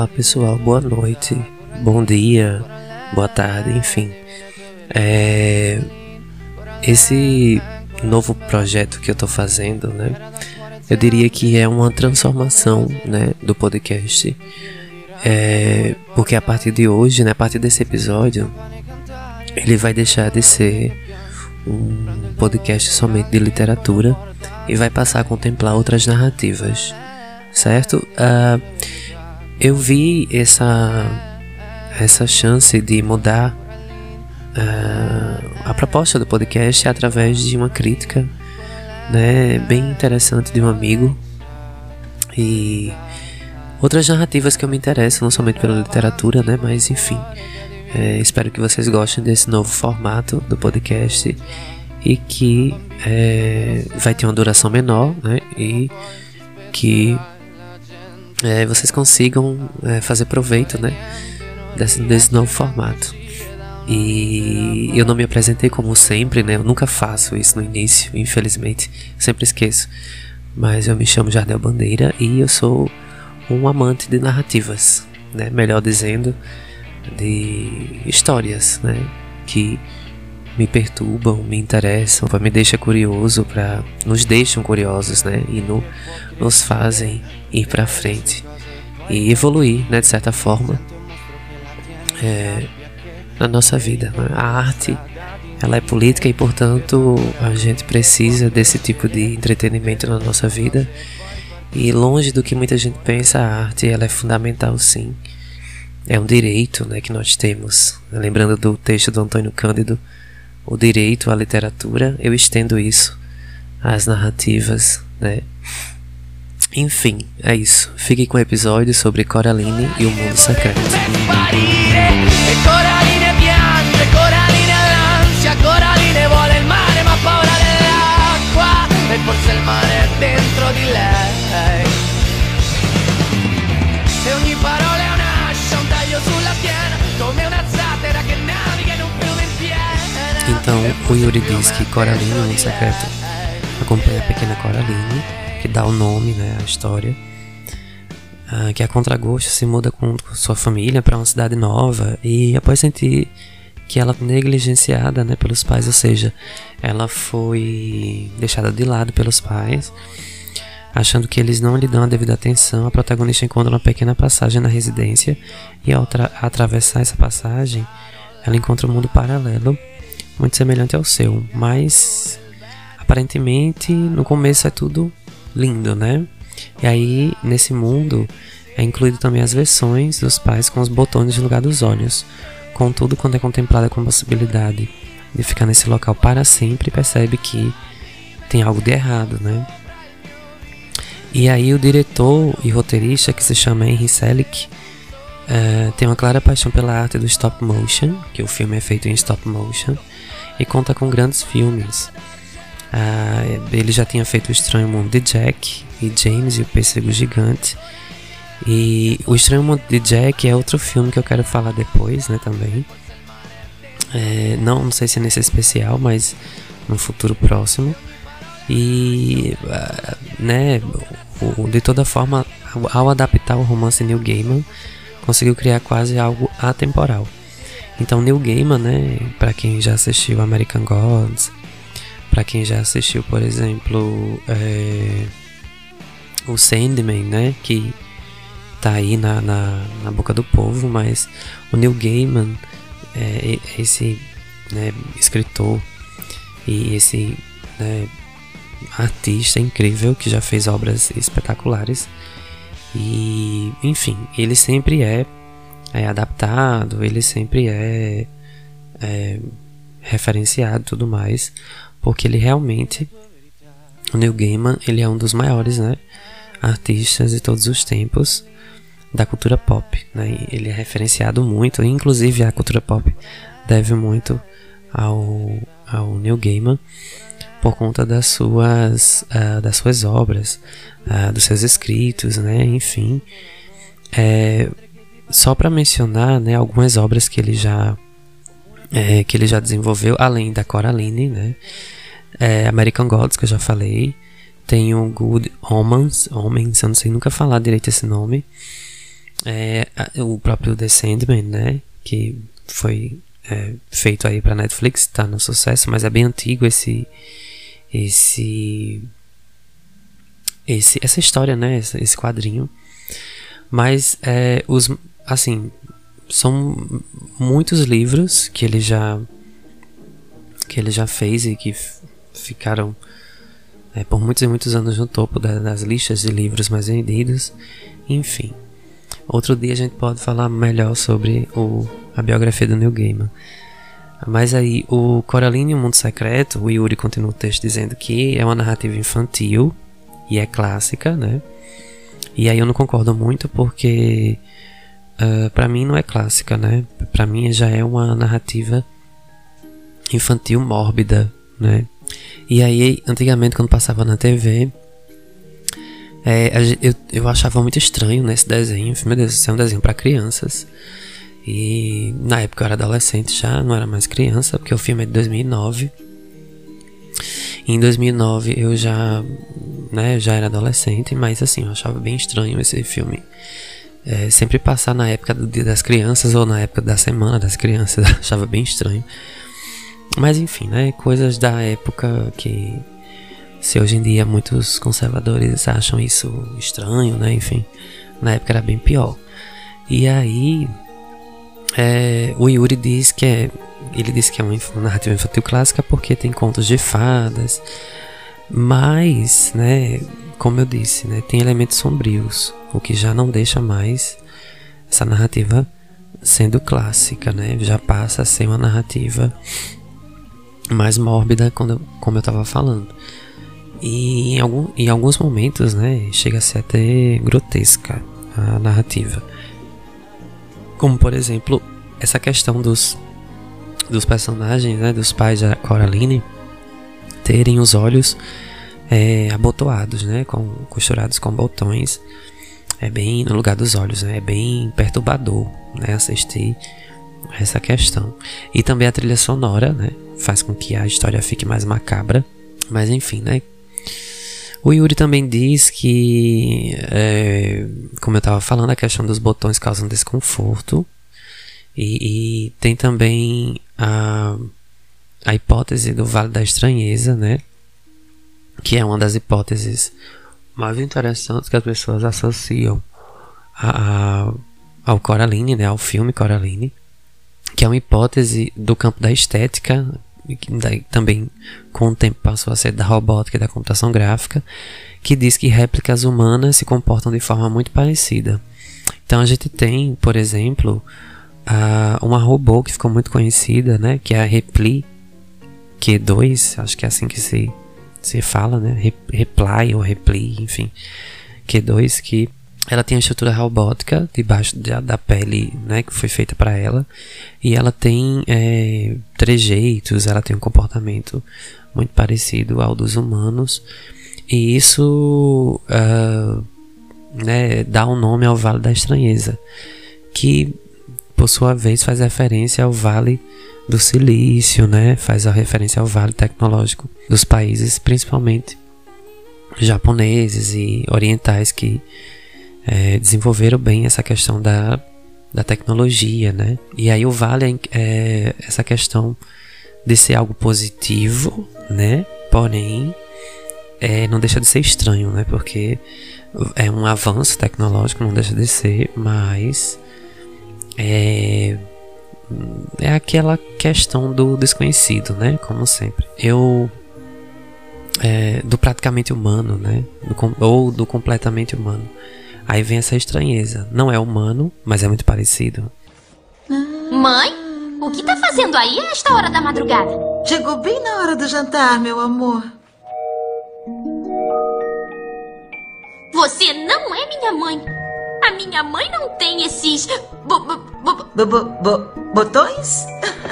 Olá pessoal, boa noite, bom dia, boa tarde, enfim. É... Esse novo projeto que eu tô fazendo, né? Eu diria que é uma transformação, né, do podcast. É... Porque a partir de hoje, né, a partir desse episódio, ele vai deixar de ser um podcast somente de literatura e vai passar a contemplar outras narrativas, certo? Uh, eu vi essa essa chance de mudar uh, a proposta do podcast através de uma crítica, né, bem interessante de um amigo e outras narrativas que eu me interesso, não somente pela literatura, né, mas enfim. É, espero que vocês gostem desse novo formato do podcast e que é, vai ter uma duração menor, né, e que é, vocês consigam é, fazer proveito né, desse, desse novo formato. E eu não me apresentei como sempre, né? Eu nunca faço isso no início, infelizmente. Sempre esqueço. Mas eu me chamo Jardel Bandeira e eu sou um amante de narrativas, né? Melhor dizendo, de histórias, né? Que me perturbam, me interessam, me deixam curioso, para nos deixam curiosos, né? E no, nos fazem ir para frente e evoluir, né? De certa forma, é, na nossa vida. Né? A arte, ela é política e, portanto, a gente precisa desse tipo de entretenimento na nossa vida. E longe do que muita gente pensa, a arte ela é fundamental, sim. É um direito, né, que nós temos. Lembrando do texto do Antônio Cândido o direito à literatura, eu estendo isso às narrativas, né? Enfim, é isso. Fique com o episódio sobre Coraline e o mundo secreto. Então, o Yuri diz que Coraline, o mundo secreto, acompanha a pequena Coraline, que dá o nome né, à história, uh, que a contragosto se muda com sua família para uma cidade nova e após sentir que ela foi negligenciada né, pelos pais, ou seja, ela foi deixada de lado pelos pais, achando que eles não lhe dão a devida atenção, a protagonista encontra uma pequena passagem na residência e ao atravessar essa passagem, ela encontra um mundo paralelo muito semelhante ao seu, mas aparentemente no começo é tudo lindo, né? E aí nesse mundo é incluído também as versões dos pais com os botões no lugar dos olhos. Contudo, quando é contemplada com a possibilidade de ficar nesse local para sempre, percebe que tem algo de errado, né? E aí o diretor e roteirista que se chama Henry Selick uh, tem uma clara paixão pela arte do stop motion, que o filme é feito em stop motion, e conta com grandes filmes. Ah, ele já tinha feito O Estranho Mundo de Jack e James e o Pêssego Gigante. E O Estranho Mundo de Jack é outro filme que eu quero falar depois, né, também. É, não, não sei se é nesse especial, mas no futuro próximo. E, ah, né, de toda forma, ao adaptar o romance Neil Gaiman, conseguiu criar quase algo atemporal. Então Neil Gaiman, né, para quem já assistiu American Gods, para quem já assistiu, por exemplo, é, o Sandman, né, que tá aí na, na, na, boca do povo, mas o Neil Gaiman é, esse né, escritor e esse né, artista incrível que já fez obras espetaculares e enfim ele sempre é é adaptado, ele sempre é, é referenciado e tudo mais, porque ele realmente, o Neil Gaiman, ele é um dos maiores né, artistas de todos os tempos da cultura pop. Né? Ele é referenciado muito, inclusive a cultura pop deve muito ao, ao Neil Gaiman por conta das suas, uh, das suas obras, uh, dos seus escritos, né? enfim. É, só para mencionar né, algumas obras que ele já é, que ele já desenvolveu, além da Coraline, né? É, American Gods, que eu já falei. Tem o Good Omens, Homens, eu não sei nunca falar direito esse nome. é o próprio The Sandman, né? Que foi é, feito aí para Netflix, tá no sucesso, mas é bem antigo esse esse esse essa história, né? Esse, esse quadrinho. Mas é, os assim são muitos livros que ele já que ele já fez e que ficaram é, por muitos e muitos anos no topo da, das listas de livros mais vendidos. Enfim, outro dia a gente pode falar melhor sobre o, a biografia do Neil Gaiman. Mas aí, o Coraline e o Mundo Secreto, o Yuri continua o texto dizendo que é uma narrativa infantil e é clássica, né? E aí eu não concordo muito porque uh, ah, para mim não é clássica, né? Para mim já é uma narrativa infantil mórbida, né? E aí, antigamente, quando passava na TV, é, eu, eu achava muito estranho nesse desenho. Meu Deus, isso é um desenho para crianças. E na época eu era adolescente já, não era mais criança, porque o filme é de 2009. E em 2009 eu já, né, já era adolescente, mas assim, eu achava bem estranho esse filme. É, sempre passar na época do Dia das Crianças ou na época da Semana das Crianças, achava bem estranho. Mas enfim, né? Coisas da época que se hoje em dia muitos conservadores acham isso estranho, né? Enfim, na época era bem pior. E aí é, o Yuri diz que é ele diz que é uma narrativa infantil clássica porque tem contos de fadas, mas, né, como eu disse, né, tem elementos sombrios, o que já não deixa mais essa narrativa sendo clássica, né? Já passa a ser uma narrativa mais mórbida, quando, como eu estava falando. E em, algum, em alguns momentos, né, chega a ser até grotesca a narrativa. Como, por exemplo, essa questão dos, dos personagens, né, dos pais da Coraline, terem os olhos é, abotoados, né, com, costurados com botões. É bem no lugar dos olhos, né, é bem perturbador né, assistir essa questão. E também a trilha sonora, né? Faz com que a história fique mais macabra. Mas enfim, né? O Yuri também diz que, é, como eu estava falando, a questão dos botões causa um desconforto. E, e, tem também a, a hipótese do Vale da Estranheza, né? Que é uma das hipóteses mais interessantes que as pessoas associam a, a, ao Coraline, né? Ao filme Coraline que é uma hipótese do campo da estética, que daí também com o tempo passou a ser da robótica e da computação gráfica, que diz que réplicas humanas se comportam de forma muito parecida. Então a gente tem, por exemplo, a, uma robô que ficou muito conhecida, né, que é a Repli Q2, acho que é assim que se, se fala, né, Reply ou Repli, enfim, Q2, que ela tem a estrutura robótica debaixo da, da pele, né, que foi feita para ela, e ela tem é, trejeitos, ela tem um comportamento muito parecido ao dos humanos, e isso uh, né, dá um nome ao Vale da Estranheza, que por sua vez faz referência ao Vale do Silício, né, faz a referência ao Vale Tecnológico dos países, principalmente japoneses e orientais que é, desenvolveram bem essa questão da, da tecnologia, né? E aí o Vale é essa questão de ser algo positivo, né? Porém, é, não deixa de ser estranho, né? Porque é um avanço tecnológico, não deixa de ser, mas é, é aquela questão do desconhecido, né? Como sempre. Eu é, do praticamente humano, né? Do, ou do completamente humano. Aí vem essa estranheza. Não é humano, mas é muito parecido. Mãe? O que tá fazendo aí a esta hora da madrugada? Chegou bem na hora do jantar, meu amor. Você não é minha mãe. A minha mãe não tem esses. Bo, bo, bo, botões?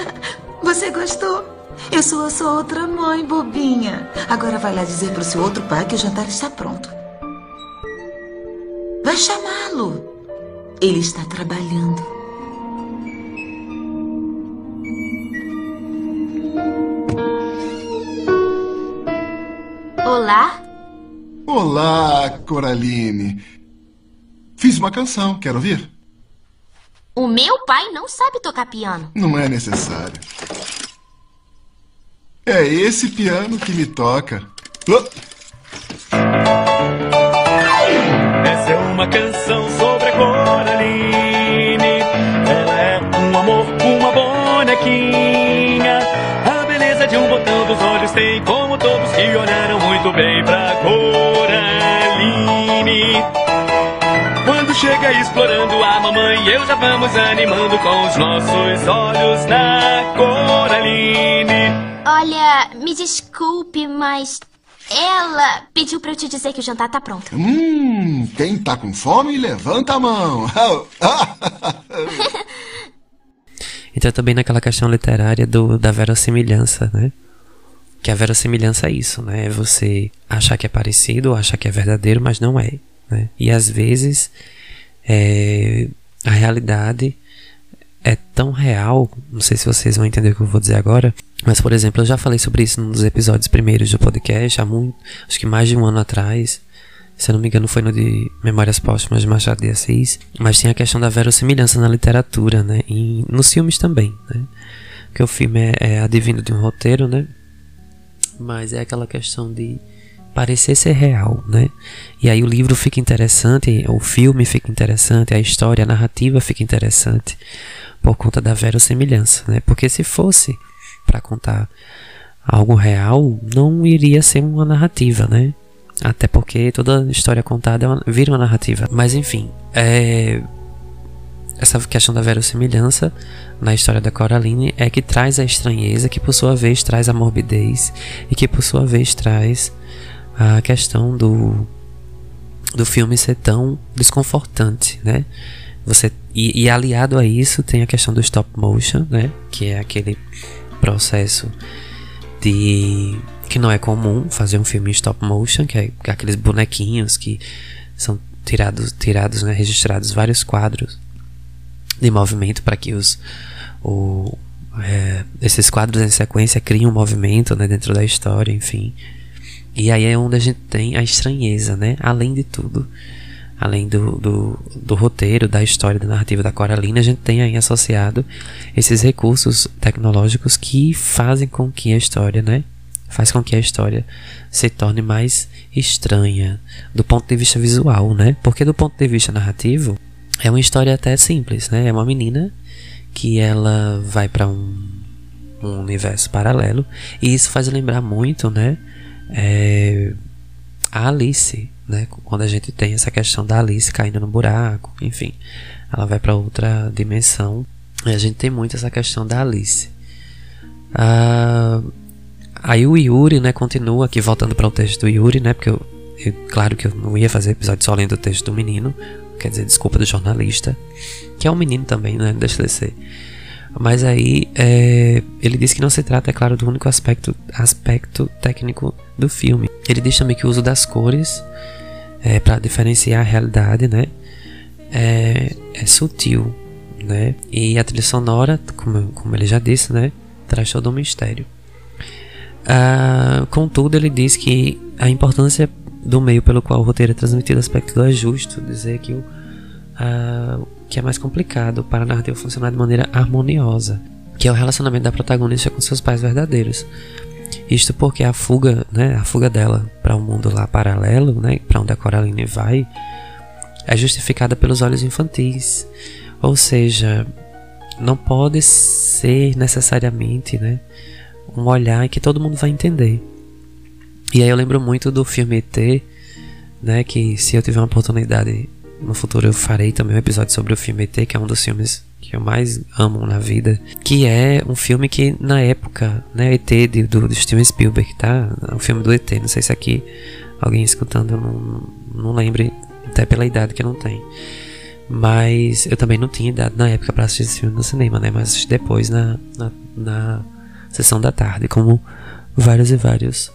Você gostou? Eu sou a sua outra mãe, bobinha. Agora vai lá dizer pro seu outro pai que o jantar está pronto. Vai chamá-lo. Ele está trabalhando. Olá. Olá, Coraline. Fiz uma canção, quer ouvir? O meu pai não sabe tocar piano. Não é necessário. É esse piano que me toca. Oh! Essa é uma canção sobre a Coraline. Ela é um amor, uma bonequinha. A beleza de um botão dos olhos tem como todos que olharam muito bem pra Coraline. Chega explorando a mamãe, eu já vamos animando com os nossos olhos na Coraline. Olha, me desculpe, mas ela pediu pra eu te dizer que o jantar tá pronto. Hum, quem tá com fome, levanta a mão. Entra também naquela questão literária do, da verossimilhança, né? Que a verossimilhança é isso, né? É você achar que é parecido, achar que é verdadeiro, mas não é. Né? E às vezes é, a realidade é tão real, não sei se vocês vão entender o que eu vou dizer agora, mas por exemplo, eu já falei sobre isso nos episódios primeiros do podcast, há muito, acho que mais de um ano atrás, se eu não me engano foi no de Memórias Póstumas de Machado de Assis, mas tem a questão da verossimilhança na literatura, né, e nos filmes também, né, que o filme é, é advindo de um roteiro, né, mas é aquela questão de parecer ser real, né? E aí o livro fica interessante, o filme fica interessante, a história, a narrativa fica interessante por conta da verossimilhança, né? Porque se fosse para contar algo real, não iria ser uma narrativa, né? Até porque toda história contada é uma, vira uma narrativa. Mas enfim, é, essa questão da verossimilhança na história da Coraline é que traz a estranheza, que por sua vez traz a morbidez e que por sua vez traz a questão do do filme ser tão desconfortante, né? Você e, e, aliado a isso tem a questão do stop motion, né? Que é aquele processo de que não é comum fazer um filme em stop motion, que é aqueles bonequinhos que são tirados, tirados, né, registrados vários quadros de movimento para que os o, é, esses quadros em sequência criam um movimento né, dentro da história, enfim. E aí é onde a gente tem a estranheza, né? Além de tudo, além do, do, do, roteiro, da história, da narrativa da Coralina, a gente tem aí associado esses recursos tecnológicos que fazem com que a história, né? Faz com que a história se torne mais estranha do ponto de vista visual, né? Porque do ponto de vista narrativo, é uma história até simples, né? É uma menina que ela vai para um, um universo paralelo e isso faz lembrar muito, né? É, a Alice, né? Quando a gente tem essa questão da Alice caindo no buraco, enfim, ela vai para outra dimensão. E a gente tem muito essa questão da Alice. Ah, aí o Yuri, né? Continua aqui voltando para o texto do Yuri, né? Porque eu, eu, claro que eu não ia fazer episódio só lendo o texto do menino, quer dizer, desculpa do jornalista, que é um menino também, né? Deixa ele ser. Mas aí é, ele diz que não se trata, é claro, do único aspecto, aspecto técnico do filme. Ele diz também que o uso das cores é, para diferenciar a realidade, né, é, é, sutil, né, e a trilha sonora, como, como ele já disse, né, traz todo um mistério. Ah, contudo, ele diz que a importância do meio pelo qual o roteiro é transmitido aspecto é justo dizer que o ah, que é mais complicado para a funcionar de maneira harmoniosa, que é o relacionamento da protagonista com seus pais verdadeiros. Isto porque a fuga, né, a fuga dela para um mundo lá paralelo, né, para onde a Coraline vai, é justificada pelos olhos infantis. Ou seja, não pode ser necessariamente, né, um olhar que todo mundo vai entender. E aí eu lembro muito do filme ET, né, que se eu tiver uma oportunidade no futuro eu farei também um episódio sobre o filme ET, que é um dos filmes que eu mais amo na vida. Que é um filme que na época, né, ET de, do, do Steven Spielberg, tá? É um filme do ET. Não sei se aqui alguém escutando não, não lembre, até pela idade que eu não tenho. Mas eu também não tinha idade na época para assistir esse filme no cinema, né? Mas assisti depois na, na, na sessão da tarde, como vários e vários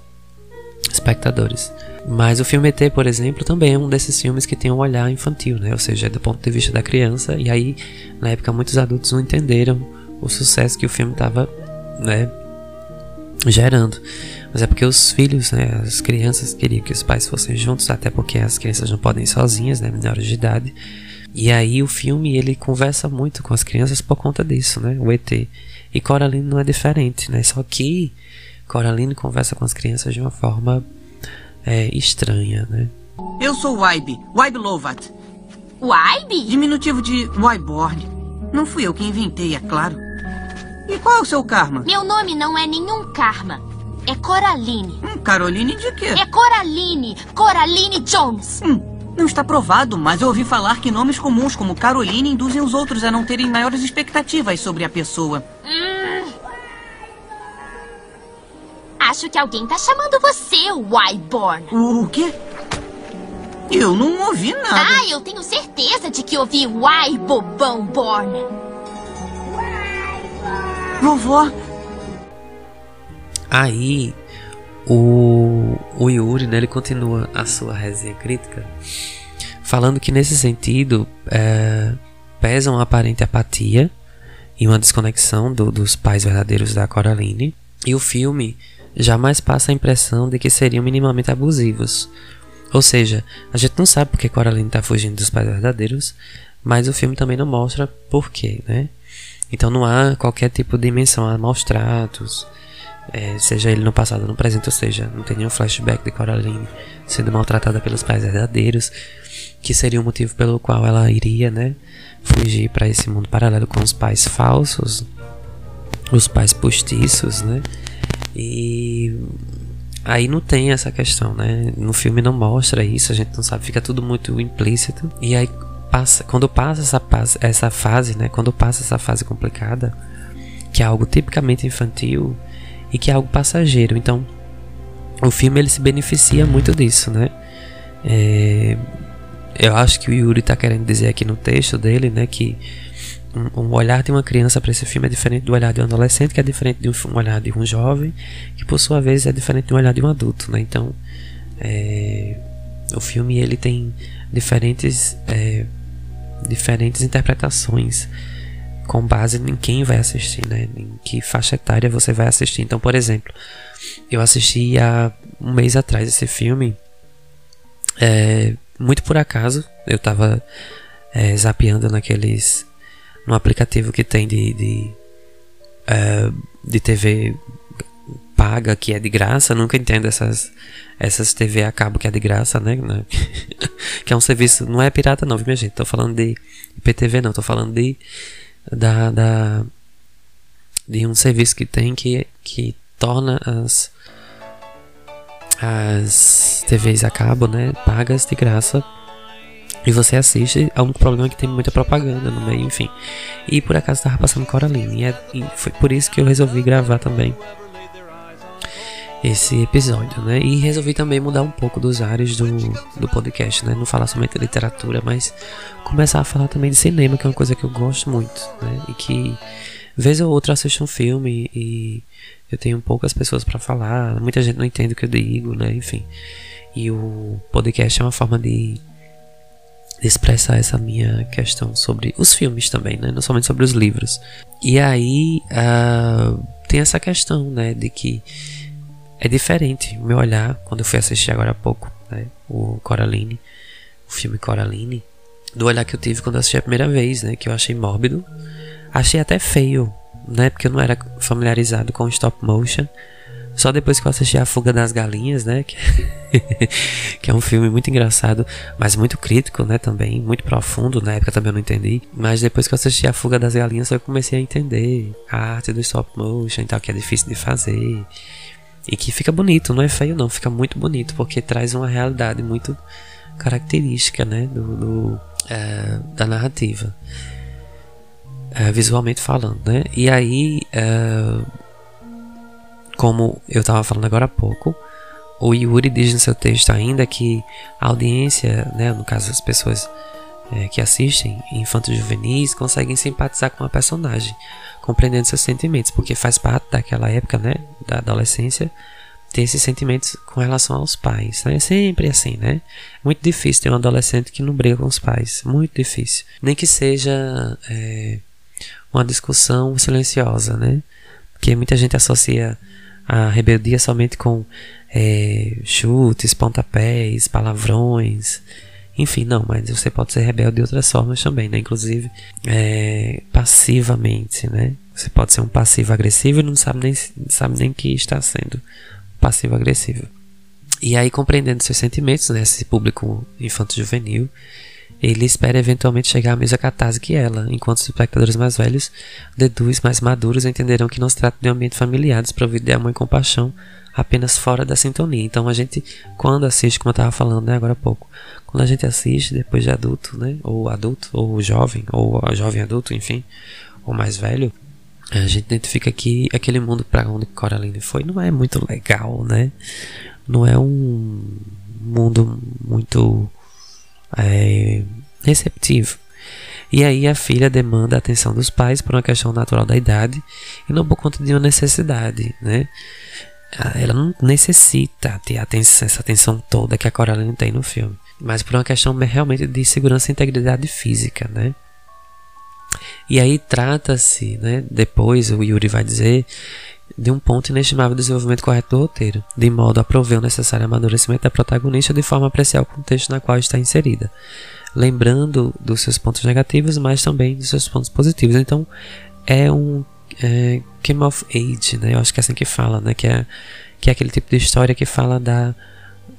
espectadores. Mas o filme ET, por exemplo, também é um desses filmes que tem um olhar infantil, né? Ou seja, é do ponto de vista da criança. E aí, na época, muitos adultos não entenderam o sucesso que o filme estava, né, gerando. Mas é porque os filhos, né, as crianças queriam que os pais fossem juntos, até porque as crianças não podem ir sozinhas, né, menores de idade. E aí o filme ele conversa muito com as crianças por conta disso, né, o ET. E Coraline não é diferente, né, só que Coraline conversa com as crianças de uma forma é, estranha, né. Eu sou Wybe, Wybe Lovat. Wybe? Diminutivo de Wyborn. Não fui eu que inventei, é claro. E qual é o seu karma? Meu nome não é nenhum karma. É Coraline. Hum, Caroline de quê? É Coraline. Coraline Jones. Hum, não está provado, mas eu ouvi falar que nomes comuns como Caroline induzem os outros a não terem maiores expectativas sobre a pessoa. Hum. Acho que alguém tá chamando você, Wyborn. O quê? Eu não ouvi nada. Ah, eu tenho certeza de que ouvi Wy Bobão Born. Vovó, Aí o, o Yuri, né, ele continua a sua resenha crítica, falando que nesse sentido é, pesa uma aparente apatia e uma desconexão do, dos pais verdadeiros da Coraline, e o filme jamais passa a impressão de que seriam minimamente abusivos. Ou seja, a gente não sabe porque Coraline está fugindo dos pais verdadeiros, mas o filme também não mostra porquê, né? Então não há qualquer tipo de menção a maus tratos, é, seja ele no passado ou no presente, ou seja, não tem nenhum flashback de Coraline sendo maltratada pelos pais verdadeiros, que seria o motivo pelo qual ela iria, né, fugir para esse mundo paralelo com os pais falsos, os pais postiços, né, e aí não tem essa questão, né, no filme não mostra isso, a gente não sabe, fica tudo muito implícito, e aí passa, quando passa essa, essa fase, né, quando passa essa fase complicada, que é algo tipicamente infantil, e que é algo passageiro. Então, o filme ele se beneficia muito disso, né? É, eu acho que o Yuri está querendo dizer aqui no texto dele, né, que um, olhar de uma criança para esse filme é diferente do olhar de um adolescente, que é diferente de um, olhar de um jovem, que por sua vez é diferente do olhar de um adulto, né? Então, é, o filme ele tem diferentes é, diferentes interpretações com base em quem vai assistir, né? Em que faixa etária você vai assistir. Então, por exemplo, eu assisti há um mês atrás esse filme, é, muito por acaso. Eu tava é, zapeando naqueles. No aplicativo que tem de. de, é, de TV paga que é de graça, nunca entendo essas essas TV a cabo que é de graça, né? que é um serviço, não é pirata não, viu minha gente? Tô falando de IPTV não, tô falando de da, da de um serviço que tem que, que torna as as TVs a cabo, né, pagas de graça e você assiste. O único problema é que tem muita propaganda no meio, enfim. E por acaso estava passando Coraline e, é, e foi por isso que eu resolvi gravar também esse episódio, né? E resolvi também mudar um pouco dos ares do, do podcast, né? Não falar somente de literatura, mas começar a falar também de cinema, que é uma coisa que eu gosto muito, né? E que vez ou outra assisto um filme e eu tenho poucas pessoas para falar, muita gente não entende o que eu digo, né? Enfim. E o podcast é uma forma de expressar essa minha questão sobre os filmes também, né? Não somente sobre os livros. E aí uh, tem essa questão, né? De que é diferente o meu olhar quando eu fui assistir agora há pouco, né? O Coraline, o filme Coraline, do olhar que eu tive quando assisti a primeira vez, né? Que eu achei mórbido, achei até feio, né? Porque eu não era familiarizado com stop motion. Só depois que eu assisti A Fuga das Galinhas, né? Que, que, é um filme muito engraçado, mas muito crítico, né? Também, muito profundo. Na época também eu não entendi. Mas depois que eu assisti A Fuga das Galinhas, eu comecei a entender a arte do stop motion e tal, que é difícil de fazer. E que fica bonito, não é feio não, fica muito bonito, porque traz uma realidade muito característica, né, do, do é, da narrativa, é, visualmente falando, né. E aí, é, como eu estava falando agora há pouco, o Yuri diz no seu texto ainda que a audiência, né, no caso as pessoas é, que assistem infantos juvenis conseguem simpatizar com a personagem, compreendendo seus sentimentos, porque faz parte daquela época, né, da adolescência, ter esses sentimentos com relação aos pais, né? É sempre assim, né? Muito difícil ter um adolescente que não briga com os pais, muito difícil. Nem que seja é, uma discussão silenciosa, né? Porque muita gente associa a rebeldia somente com é, chutes, pontapés, palavrões, enfim, não, mas você pode ser rebelde de outras formas também, né? Inclusive é, passivamente, né? Você pode ser um passivo agressivo e não sabe nem, sabe nem que está sendo passivo agressivo. E aí, compreendendo seus sentimentos, né? Esse público infanto-juvenil, ele espera eventualmente chegar à mesma catarse que ela, enquanto os espectadores mais velhos, deduz mais maduros, entenderão que não se trata de um ambiente familiar desprovido de amor e compaixão, apenas fora da sintonia. Então a gente, quando assiste, como eu estava falando né, agora há pouco, quando a gente assiste depois de adulto, né, ou adulto, ou jovem, ou jovem adulto, enfim, ou mais velho, a gente identifica que aquele mundo para onde Coraline foi não é muito legal, né? Não é um mundo muito é, receptivo. E aí a filha demanda a atenção dos pais por uma questão natural da idade e não por conta de uma necessidade, né? Ah, ela não necessita ter atenção, essa atenção toda que a Coraline tem no filme, mas por uma questão realmente de segurança e integridade física, né? E aí trata-se, né, depois o Yuri vai dizer, de um ponto inestimável de desenvolvimento correto do roteiro, de modo a prover o necessário amadurecimento da protagonista de forma a apreciar o contexto na qual está inserida, lembrando dos seus pontos negativos, mas também dos seus pontos positivos. Então, é um é, Came of Age, né? Eu acho que é assim que fala, né? Que é, que é aquele tipo de história que fala da,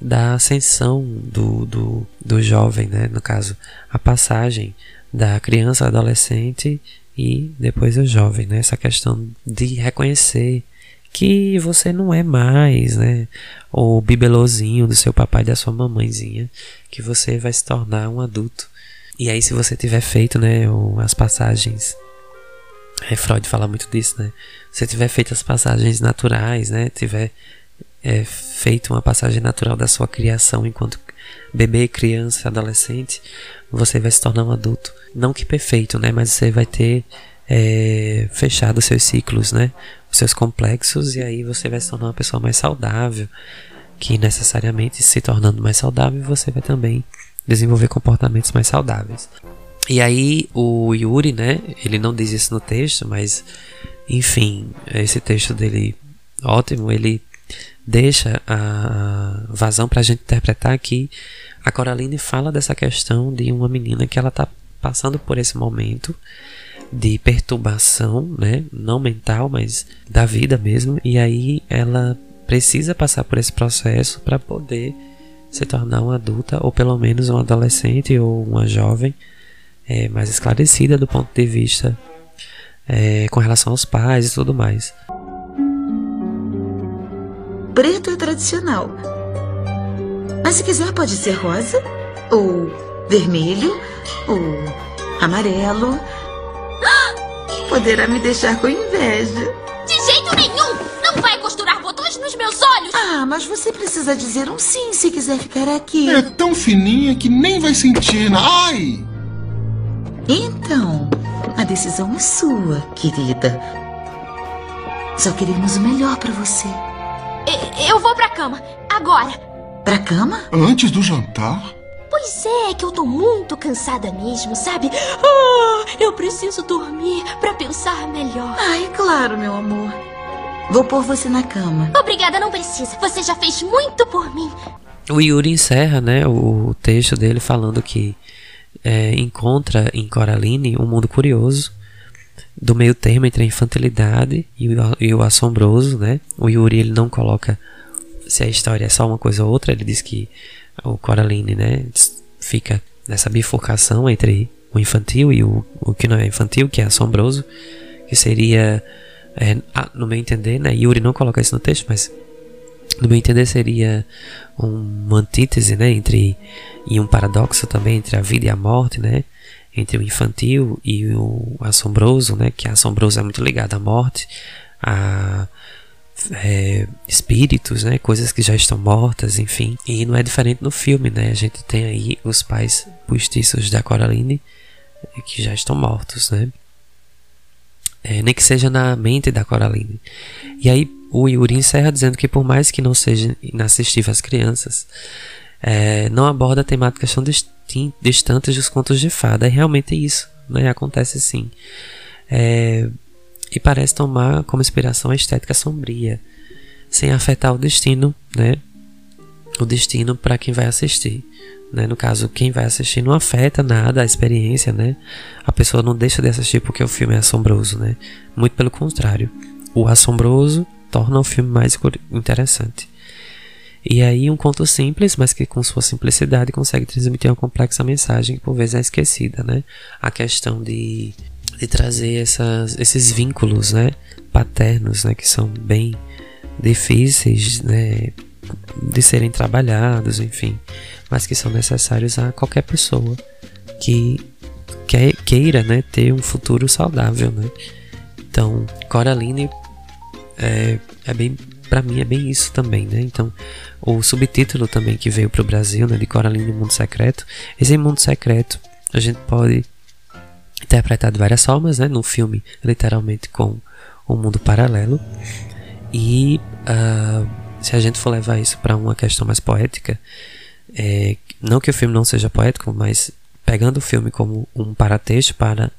da ascensão do, do, do jovem, né? No caso, a passagem da criança, adolescente e depois o jovem, né? Essa questão de reconhecer que você não é mais, né? O bibelozinho do seu papai e da sua mamãezinha, que você vai se tornar um adulto. E aí, se você tiver feito, né, as passagens é, Freud fala muito disso, né? Se tiver feito as passagens naturais, né? Tiver é, feito uma passagem natural da sua criação enquanto bebê, criança, adolescente, você vai se tornar um adulto. Não que perfeito, né? Mas você vai ter é, fechado seus ciclos, né? Os seus complexos, e aí você vai se tornar uma pessoa mais saudável. Que necessariamente se tornando mais saudável, você vai também desenvolver comportamentos mais saudáveis. E aí o Yuri, né? Ele não diz isso no texto, mas enfim, esse texto dele ótimo, ele deixa a vazão para a gente interpretar que a Coraline fala dessa questão de uma menina que ela está passando por esse momento de perturbação, né? Não mental, mas da vida mesmo. E aí ela precisa passar por esse processo para poder se tornar uma adulta ou pelo menos um adolescente ou uma jovem é, mais esclarecida do ponto de vista é, com relação aos pais e tudo mais. Preto é tradicional. Mas se quiser pode ser rosa, ou vermelho, ou amarelo. Poderá me deixar com inveja. De jeito nenhum! Não vai costurar botões nos meus olhos! Ah, mas você precisa dizer um sim se quiser ficar aqui. É tão fininha que nem vai sentir. Na... Ai! Então, a decisão é sua, querida. Só queremos o melhor para você. Eu vou pra cama, agora. Pra cama? Antes do jantar? Pois é, que eu tô muito cansada mesmo, sabe? Ah, eu preciso dormir pra pensar melhor. Ai, claro, meu amor. Vou pôr você na cama. Obrigada, não precisa. Você já fez muito por mim. O Yuri encerra né, o texto dele falando que é, encontra em Coraline um mundo curioso do meio termo entre a infantilidade e o, e o assombroso, né? O Yuri ele não coloca se a história é só uma coisa ou outra, ele diz que o Coraline, né, fica nessa bifurcação entre o infantil e o, o que não é infantil, que é assombroso, que seria, é, no meu entender, né, Yuri não coloca isso no texto, mas no meu entender seria uma antítese, né, entre e um paradoxo também entre a vida e a morte, né, entre o infantil e o assombroso, né, que assombroso é muito ligado à morte, a é, espíritos, né, coisas que já estão mortas, enfim. E não é diferente no filme, né? A gente tem aí os pais postiços da Coraline que já estão mortos, né? É, nem que seja na mente da Coraline. E aí o Yuri encerra dizendo que por mais que não seja inassistível às crianças, é, não aborda temáticas tão distantes dos contos de fada. É realmente isso, né? Acontece sim. É, e parece tomar como inspiração a estética sombria sem afetar o destino, né? O destino para quem vai assistir. Né? No caso, quem vai assistir não afeta nada a experiência, né? A pessoa não deixa de assistir porque o filme é assombroso, né? Muito pelo contrário. O assombroso torna o filme mais interessante. E aí um conto simples, mas que com sua simplicidade consegue transmitir uma complexa mensagem que por vezes é esquecida, né? A questão de, de trazer essas, esses vínculos, né? Paternos, né? Que são bem difíceis, né? De serem trabalhados, enfim, mas que são necessários a qualquer pessoa que queira, né? Ter um futuro saudável, né? Então, Coraline é, é bem para mim é bem isso também, né? Então, o subtítulo também que veio para o Brasil, né, de Coraline Mundo Secreto. Esse Mundo Secreto a gente pode interpretar de várias formas, né? No filme, literalmente com um mundo paralelo. E uh, se a gente for levar isso para uma questão mais poética, é, não que o filme não seja poético, mas pegando o filme como um paratexto para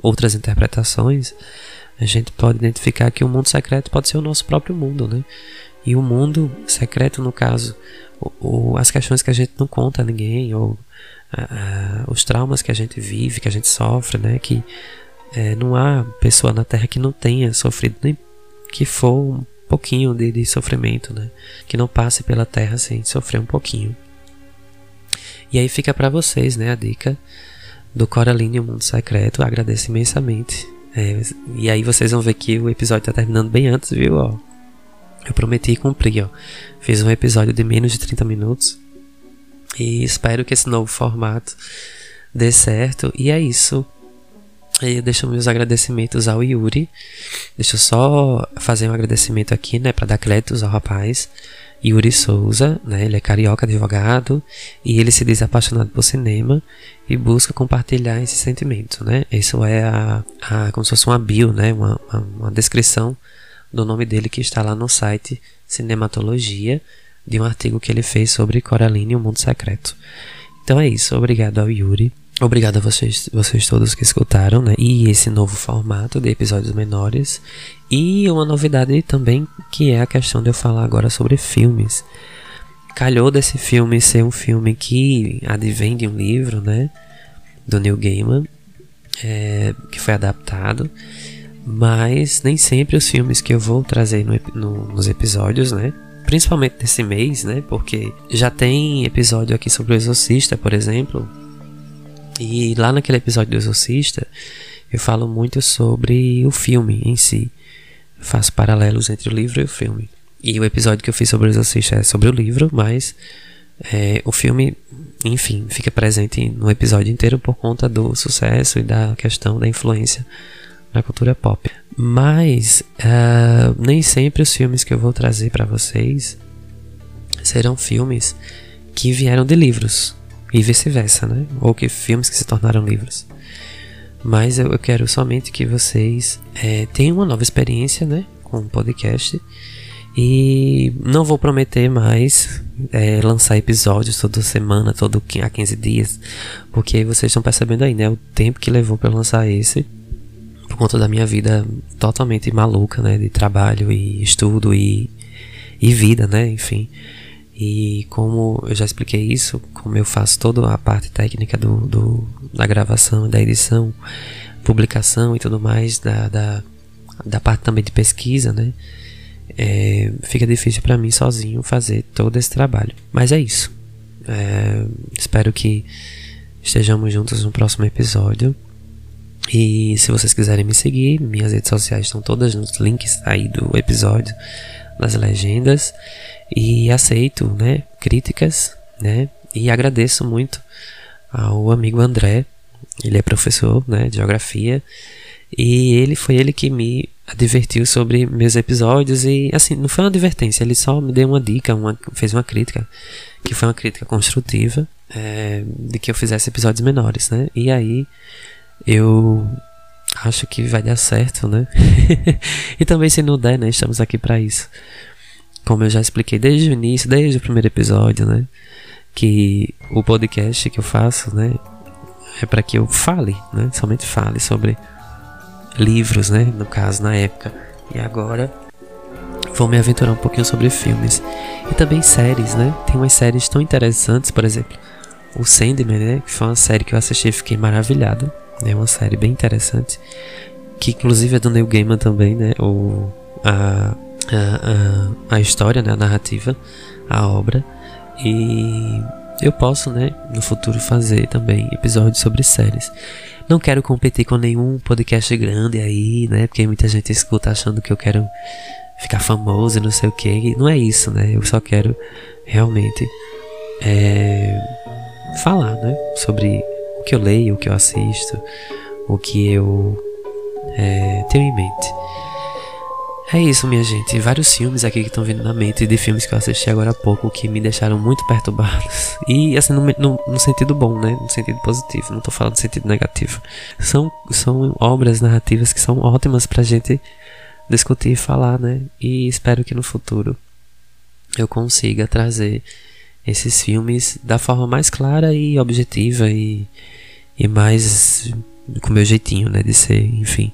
outras interpretações, a gente pode identificar que o mundo secreto pode ser o nosso próprio mundo, né? E o mundo secreto, no caso, ou, as questões que a gente não conta a ninguém, ou os traumas que a gente vive, que a gente sofre, né? Que é, não há pessoa na Terra que não tenha sofrido nem que for um pouquinho de, de sofrimento, né? Que não passe pela Terra sem sofrer um pouquinho. E aí fica para vocês, né? A dica do Coraline o Mundo Secreto. Agradeço imensamente é, e aí vocês vão ver que o episódio tá terminando bem antes, viu? Ó, eu prometi cumprir, ó. Fiz um episódio de menos de 30 minutos. E espero que esse novo formato dê certo. E é isso. E deixo meus agradecimentos ao Yuri. Deixa eu só fazer um agradecimento aqui, né, para dar créditos ao rapaz. Yuri Souza, né? Ele é carioca advogado e ele se diz apaixonado por cinema e busca compartilhar esse sentimento, né? Isso é a, a como se fosse uma bio, né? Uma, uma, uma descrição do nome dele que está lá no site Cinematologia de um artigo que ele fez sobre Coraline e o Mundo Secreto. Então é isso. Obrigado ao Yuri. Obrigado a vocês, vocês todos que escutaram, né? E esse novo formato de episódios menores. E uma novidade também, que é a questão de eu falar agora sobre filmes. Calhou desse filme ser um filme que advém de um livro, né? Do Neil Gaiman, é, que foi adaptado. Mas nem sempre os filmes que eu vou trazer no, no, nos episódios, né? Principalmente nesse mês, né? Porque já tem episódio aqui sobre o Exorcista, por exemplo e lá naquele episódio do Exorcista, eu falo muito sobre o filme em si. Faço paralelos entre o livro e o filme. E o episódio que eu fiz sobre o Exorcista é sobre o livro, mas é, o filme, enfim, fica presente no episódio inteiro por conta do sucesso e da questão da influência na cultura pop. Mas uh, nem sempre os filmes que eu vou trazer para vocês serão filmes que vieram de livros e vice-versa, né? Ou que filmes que se tornaram livros. Mas eu, eu quero somente que vocês é, tenham uma nova experiência, né? Com o podcast. E não vou prometer mais é, lançar episódios toda semana, todo a 15 dias, porque vocês estão percebendo aí, né? O tempo que levou para lançar esse, por conta da minha vida totalmente maluca, né? De trabalho e estudo e, e vida, né? Enfim. E como eu já expliquei isso, como eu faço toda a parte técnica do, do da gravação, da edição, publicação e tudo mais, da, da, da parte também de pesquisa, né? É, fica difícil para mim sozinho fazer todo esse trabalho. Mas é isso. É, espero que estejamos juntos no próximo episódio. E se vocês quiserem me seguir, minhas redes sociais estão todas nos links aí do episódio, nas legendas e aceito, né, críticas, né, e agradeço muito ao amigo André, ele é professor, né, de geografia, e ele foi ele que me advertiu sobre meus episódios e assim, não foi uma advertência, ele só me deu uma dica, uma, fez uma crítica, que foi uma crítica construtiva, é, de que eu fizesse episódios menores, né, e aí eu acho que vai dar certo, né, e também se não der, né, estamos aqui para isso como eu já expliquei desde o início, desde o primeiro episódio, né? Que o podcast que eu faço, né? É para que eu fale, né? Somente fale sobre livros, né? No caso, na época. E agora vou me aventurar um pouquinho sobre filmes e também séries, né? Tem umas séries tão interessantes, por exemplo, o Sandman, né? Que foi uma série que eu assisti e fiquei maravilhado. É uma série bem interessante, que inclusive é do Neil Gaiman também, né? O, a, a, a, a história, né? A narrativa, a obra. E eu posso, né, no futuro fazer também episódios sobre séries. Não quero competir com nenhum podcast grande aí, né? Porque muita gente escuta achando que eu quero ficar famoso e não sei o que. Não é isso, né? Eu só quero realmente é, falar, né? Sobre o que eu leio, o que eu assisto, o que eu é, tenho em mente. É isso, minha gente. Vários filmes aqui que estão vindo na mente de filmes que eu assisti agora há pouco que me deixaram muito perturbados. E assim, no, no, no, sentido bom, né? No sentido positivo. Não tô falando no sentido negativo. São, são obras narrativas que são ótimas pra gente discutir e falar, né? E espero que no futuro eu consiga trazer esses filmes da forma mais clara e objetiva e, e mais com meu jeitinho, né? De ser, enfim.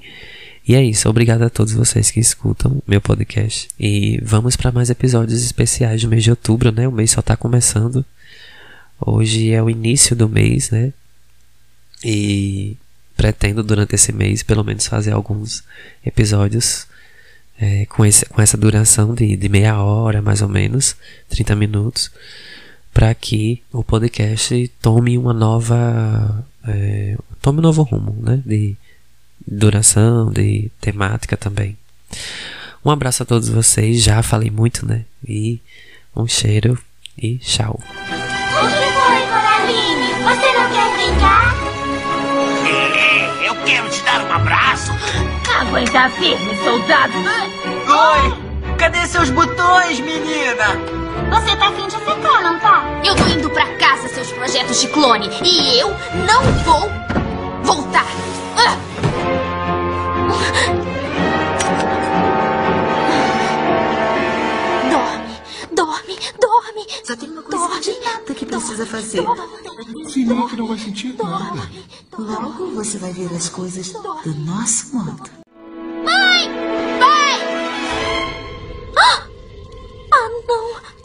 E é isso, obrigado a todos vocês que escutam meu podcast. E vamos para mais episódios especiais do mês de outubro, né? O mês só tá começando. Hoje é o início do mês, né? E pretendo durante esse mês pelo menos fazer alguns episódios é, com, esse, com essa duração de, de meia hora, mais ou menos, 30 minutos, para que o podcast tome uma nova. É, tome um novo rumo, né? De, duração, de temática também. Um abraço a todos vocês, já falei muito, né? E um cheiro e tchau. O que foi, Coraline? Você não quer brincar? Eu quero te dar um abraço. Aguenta firme, soldado. Oi! Cadê seus botões, menina? Você tá afim de secar, não tá? Eu tô indo pra casa, seus projetos de clone. E eu não vou voltar. Ah! Dorme, dorme, dorme. Só tem uma coisa dorme, nada que precisa fazer. Dorme, não, que não vai sentir dorme, nada. Logo você vai ver as coisas do nosso modo. Mãe! Pai! Ah! ah, não!